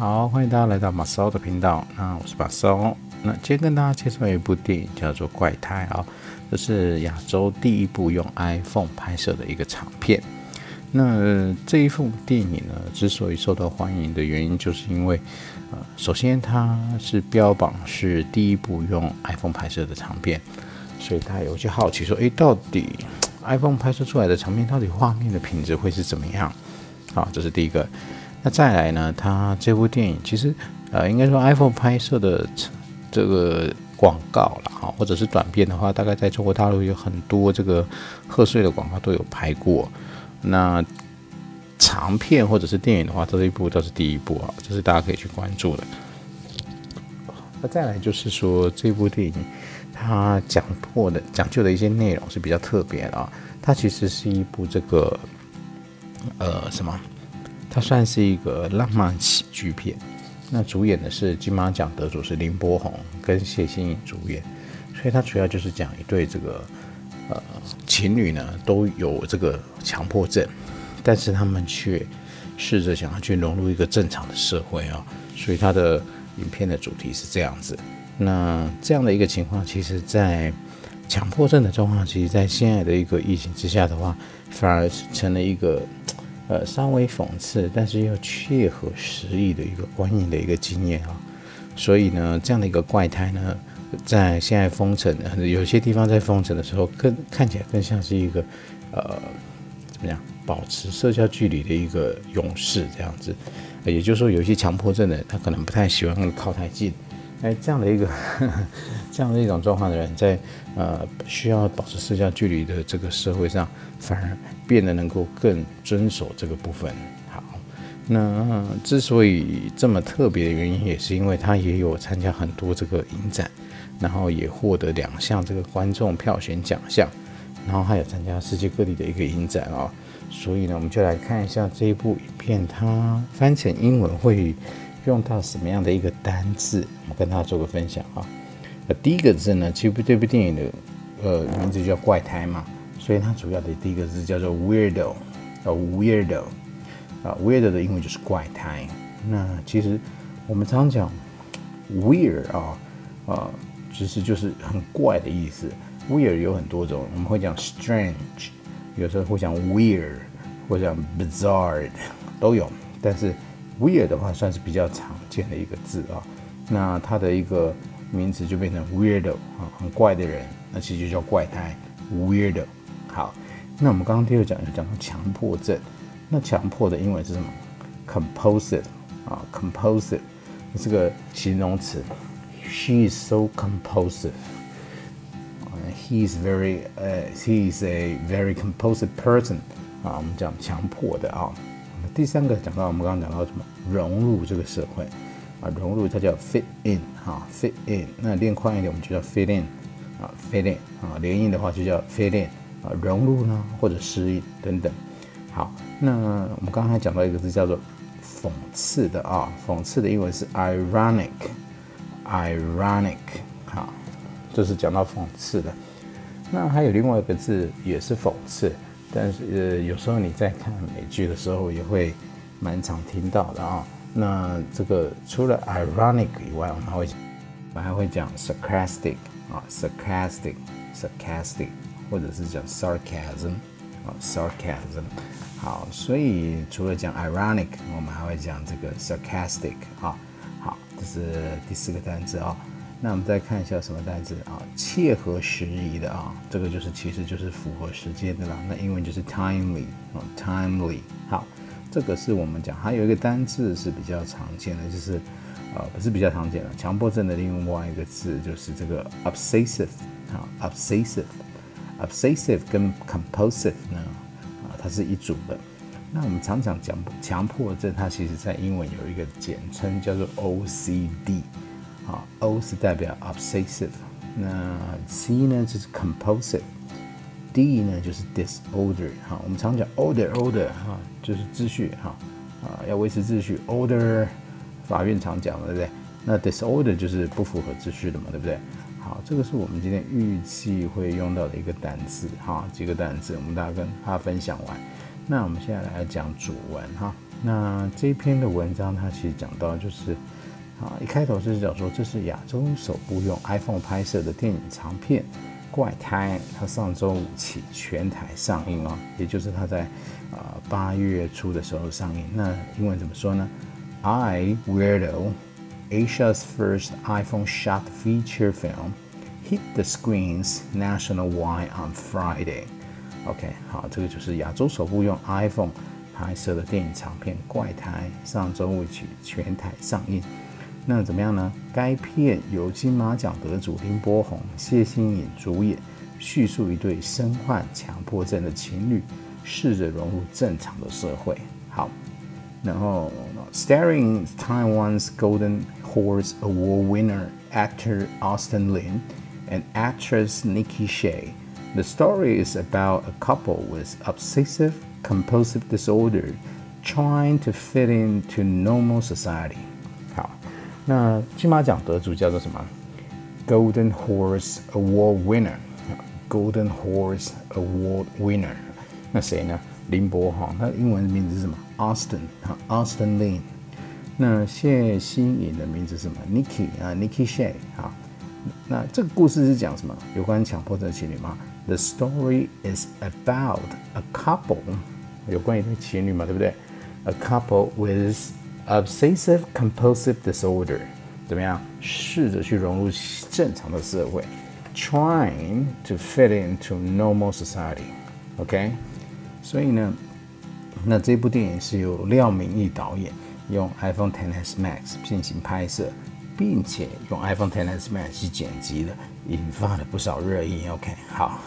好，欢迎大家来到马骚的频道。那我是马骚。那今天跟大家介绍一部电影，叫做《怪胎》啊，这是亚洲第一部用 iPhone 拍摄的一个长片。那这一部电影呢，之所以受到欢迎的原因，就是因为呃，首先它是标榜是第一部用 iPhone 拍摄的长片，所以大家有些好奇说，诶，到底 iPhone 拍摄出来的长片，到底画面的品质会是怎么样？好，这是第一个。那再来呢？它这部电影其实，呃，应该说 iPhone 拍摄的这个广告了哈，或者是短片的话，大概在中国大陆有很多这个贺岁的广告都有拍过。那长片或者是电影的话，这一部倒是第一部啊，这是大家可以去关注的。那再来就是说，这部电影它讲破的、讲究的一些内容是比较特别的啊。它其实是一部这个，呃，什么？它算是一个浪漫喜剧片，那主演的是金马奖得主是林柏宏跟谢欣颖主演，所以它主要就是讲一对这个呃情侣呢都有这个强迫症，但是他们却试着想要去融入一个正常的社会啊，所以它的影片的主题是这样子。那这样的一个情况，其实在强迫症的状况，其实在现在的一个疫情之下的话，反而成了一个。呃，稍微讽刺，但是又切合实意的一个观影的一个经验啊，所以呢，这样的一个怪胎呢，在现在封城，有些地方在封城的时候，更看起来更像是一个呃，怎么样，保持社交距离的一个勇士这样子。也就是说，有些强迫症的，他可能不太喜欢靠太近。哎，这样的一个 这样的一种状况的人，在呃需要保持社交距离的这个社会上，反而变得能够更遵守这个部分。好，那之所以这么特别的原因，也是因为他也有参加很多这个影展，然后也获得两项这个观众票选奖项，然后还有参加世界各地的一个影展啊。所以呢，我们就来看一下这一部影片，它翻成英文会。用到什么样的一个单字？我跟大家做个分享啊。呃，第一个字呢，其实这部电影的呃名字叫怪胎嘛，所以它主要的第一个字叫做 weirdo，呃，weirdo，啊，weirdo 的英文就是怪胎。那其实我们常常讲 weird 啊，啊，其实就是很怪的意思。weird 有很多种，我们会讲 strange，有时候会讲 weird，或者讲 bizarre，都有，但是。Weird 的话算是比较常见的一个字啊，那它的一个名词就变成 weirdo 啊，很怪的人，那其实就叫怪胎 weirdo。好，那我们刚刚第二讲讲到强迫症，那强迫的英文是什么？compulsive 啊，compulsive 这个形容词，she is so compulsive。He is very 呃，he is a very compulsive person 啊，我们讲强迫的啊。第三个讲到我们刚刚讲到什么融入这个社会啊，融入它叫 fit in 哈，fit in。那练快一点，我们就叫 fit in 啊，fit in 啊，连音的话就叫 fit in 啊，融入呢或者适应等等。好，那我们刚才讲到一个字叫做讽刺的啊，讽刺的英文是 ironic，ironic 好，这是讲到讽刺的。那还有另外一个字也是讽刺。但是呃，有时候你在看美剧的时候，也会蛮常听到的啊。那这个除了 ironic 以外，我们还会我们还会讲 sarcastic 啊，sarcastic，sarcastic，或者是讲 sarcasm 啊，sarcasm。好，所以除了讲 ironic，我们还会讲这个 sarcastic 啊。好，这是第四个单词啊。那我们再看一下什么单词啊？切合时宜的啊，这个就是其实就是符合时间的啦。那英文就是 timely 啊，timely。好，这个是我们讲还有一个单字是比较常见的，就是呃不是比较常见的，强迫症的另外一个字就是这个 obsessive 啊，obsessive，obsessive 跟 compulsive 呢啊，它是一组的。那我们常常讲强迫症，它其实在英文有一个简称叫做 OCD。啊，O 是代表 obsessive，那 C 呢就是 compulsive，D 呢就是 disorder。哈，我们常讲 order，order 哈，就是秩序哈，啊，要维持秩序，order，法院常讲的对不对？那 disorder 就是不符合秩序的嘛，对不对？好，这个是我们今天预计会用到的一个单词哈，几个单词，我们大家跟大家分享完。那我们现在来讲主文哈，那这篇的文章，它其实讲到就是啊，一开头就是讲说这是亚洲首部用 iPhone 拍摄的电影长片《怪胎》，它上周五起全台上映哦，也就是它在啊八月初的时候上映。那英文怎么说呢？I Weirdo Asia's first iPhone shot feature film hit the screens nationwide on Friday. OK，好，这个就是亚洲首部用 iPhone 拍摄的电影长片《怪胎》，上周五起全台上映。那怎么样呢？该片由金马奖得主林柏宏、谢欣颖主演，叙述一对身患强迫症的情侣试着融入正常的社会。好，然后 starring Taiwan's Golden Horse Award winner actor Austin Lin and actress Nikki Shay. The story is about a couple with obsessive compulsive disorder trying to fit into normal society. 那金马奖得主叫做什么？Golden Horse Award winner。Golden Horse Award winner。那谁呢？林柏宏，他英文名字是什么？Austin 哈，Austin Lin。那谢欣颖的名字是什么？Nikki 啊，Nikki Shay。好，那这个故事是讲什么？有关强迫症情侣吗？The story is about a couple，有关一对情侣嘛，对不对？A couple with obsessive compulsive disorder，怎么样？试着去融入正常的社会，trying to fit into normal society。OK，所以呢，那这部电影是由廖明义导演用 iPhone XS Max 进行拍摄，并且用 iPhone XS Max 去剪辑的，引发了不少热议。OK，好。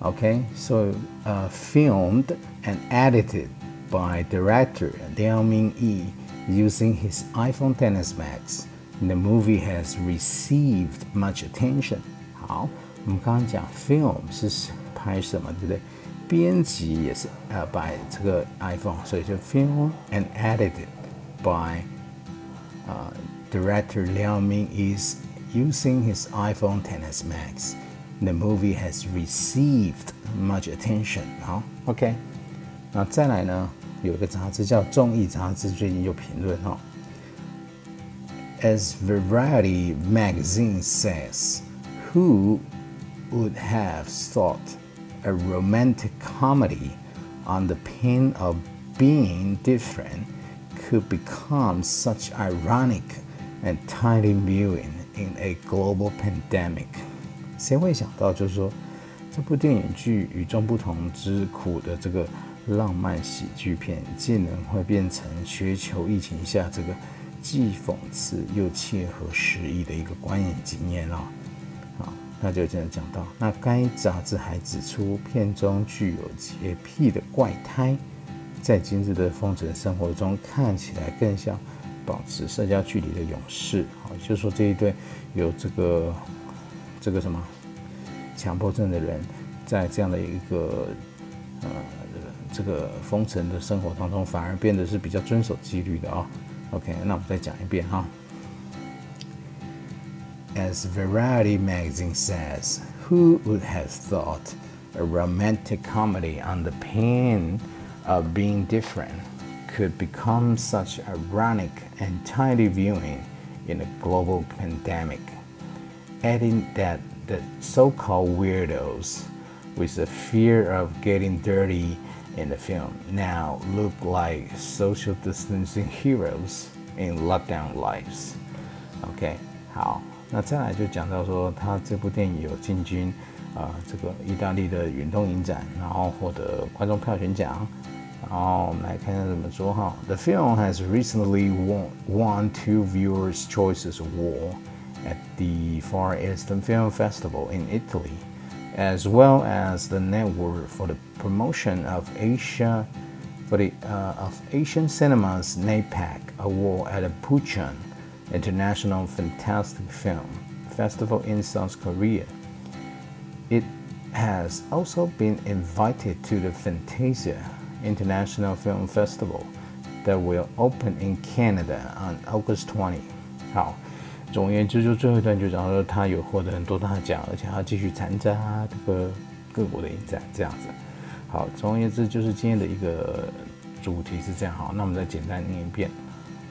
Okay, so uh, filmed and edited by director Liao Ming-yi using his iPhone XS Max. The movie has received much attention. 好，我们刚刚讲 film 是拍什么，对不对？编辑也是呃 by 这个 iPhone，所以就 film and edited by uh, director Liao Ming is using his iPhone XS Max. The movie has received much attention。好，OK。那再来呢？ 有一个杂志叫《综艺杂志》，最近有评论哈。As Variety magazine says, who would have thought a romantic comedy on the pain of being different could become such ironic and timely viewing in a global pandemic? 谁会想到，就是说，这部电影剧与众不同之苦的这个 浪漫喜剧片，竟然会变成全球疫情下这个既讽刺又切合时宜的一个观影经验啊！好，那就这样讲到，那该杂志还指出，片中具有洁癖的怪胎，在今日的封城生活中，看起来更像保持社交距离的勇士。好，就是说这一对有这个。这个什么强迫症的人，在这样的一个呃 这个封城的生活当中，反而变得是比较遵守纪律的啊。OK，那我们再讲一遍哈。As Variety magazine says, who would have thought a romantic comedy on the pain of being different could become such ironic and timely viewing in a global pandemic? adding that the so-called weirdos with a fear of getting dirty in the film now look like social distancing heroes in lockdown lives. OK，好，那再来就讲到说，他这部电影有进军啊、呃、这个意大利的运动影展，然后获得观众票选奖。然后我们来看一下怎么说哈。The film has recently won won two Viewers' Choices Award at the Far Eastern Film Festival in Italy, as well as the network for the promotion of Asia for the uh, of Asian Cinema's NAPAC Award at the Bucheon International Fantastic Film Festival in South Korea. It has also been invited to the Fantasia International Film Festival that will open in Canada on August 20. 好，总而言之，就最后一段就讲说，他有获得很多大奖，而且还要继续参加这个各国的影展，这样子。 好，总而言之，就是今天的一个 主题是这样好，那我们再简单念一遍。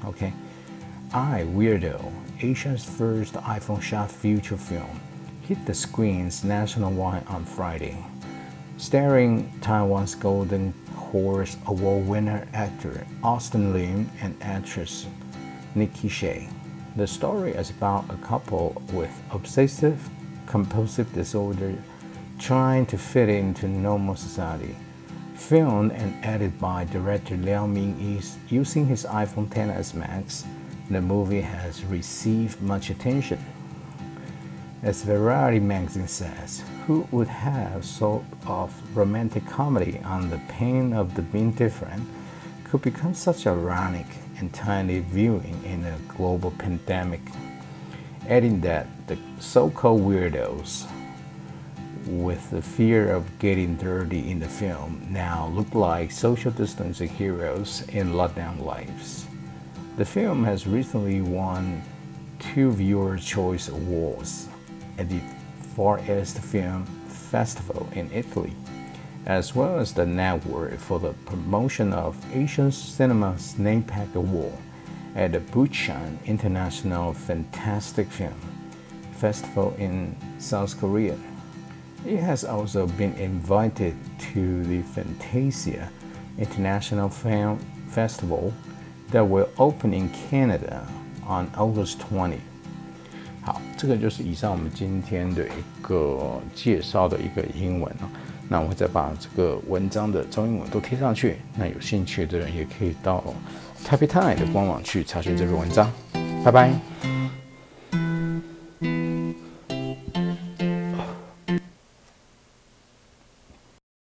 OK。I, Weirdo, Asia's first iPhone shot feature film, hit the screens nationwide on Friday, starring Taiwan's Golden Horse Award winner actor Austin Lim and actress Nikki Shea. The story is about a couple with obsessive compulsive disorder trying to fit into normal society. Filmed and edited by director Liao Ming using his iPhone XS Max, the movie has received much attention. As Variety magazine says, who would have sort of romantic comedy on the pain of the being different could become such a ironic and tiny viewing in a global pandemic? Adding that the so-called weirdos with the fear of getting dirty in the film now look like social distancing heroes in lockdown lives. The film has recently won two Viewer Choice Awards at the Far East Film Festival in Italy, as well as the network for the promotion of Asian Cinema's NAPAC Award at the Busan International Fantastic Film Festival in South Korea. It has also been invited to the Fantasia International Film Festival that will open in Canada on August 20. 好，这个就是以上我们今天的一个介绍的一个英文啊。那我会再把这个文章的中英文都贴上去。那有兴趣的人也可以到 Taipei Time 的官网去查询这篇文章。拜拜。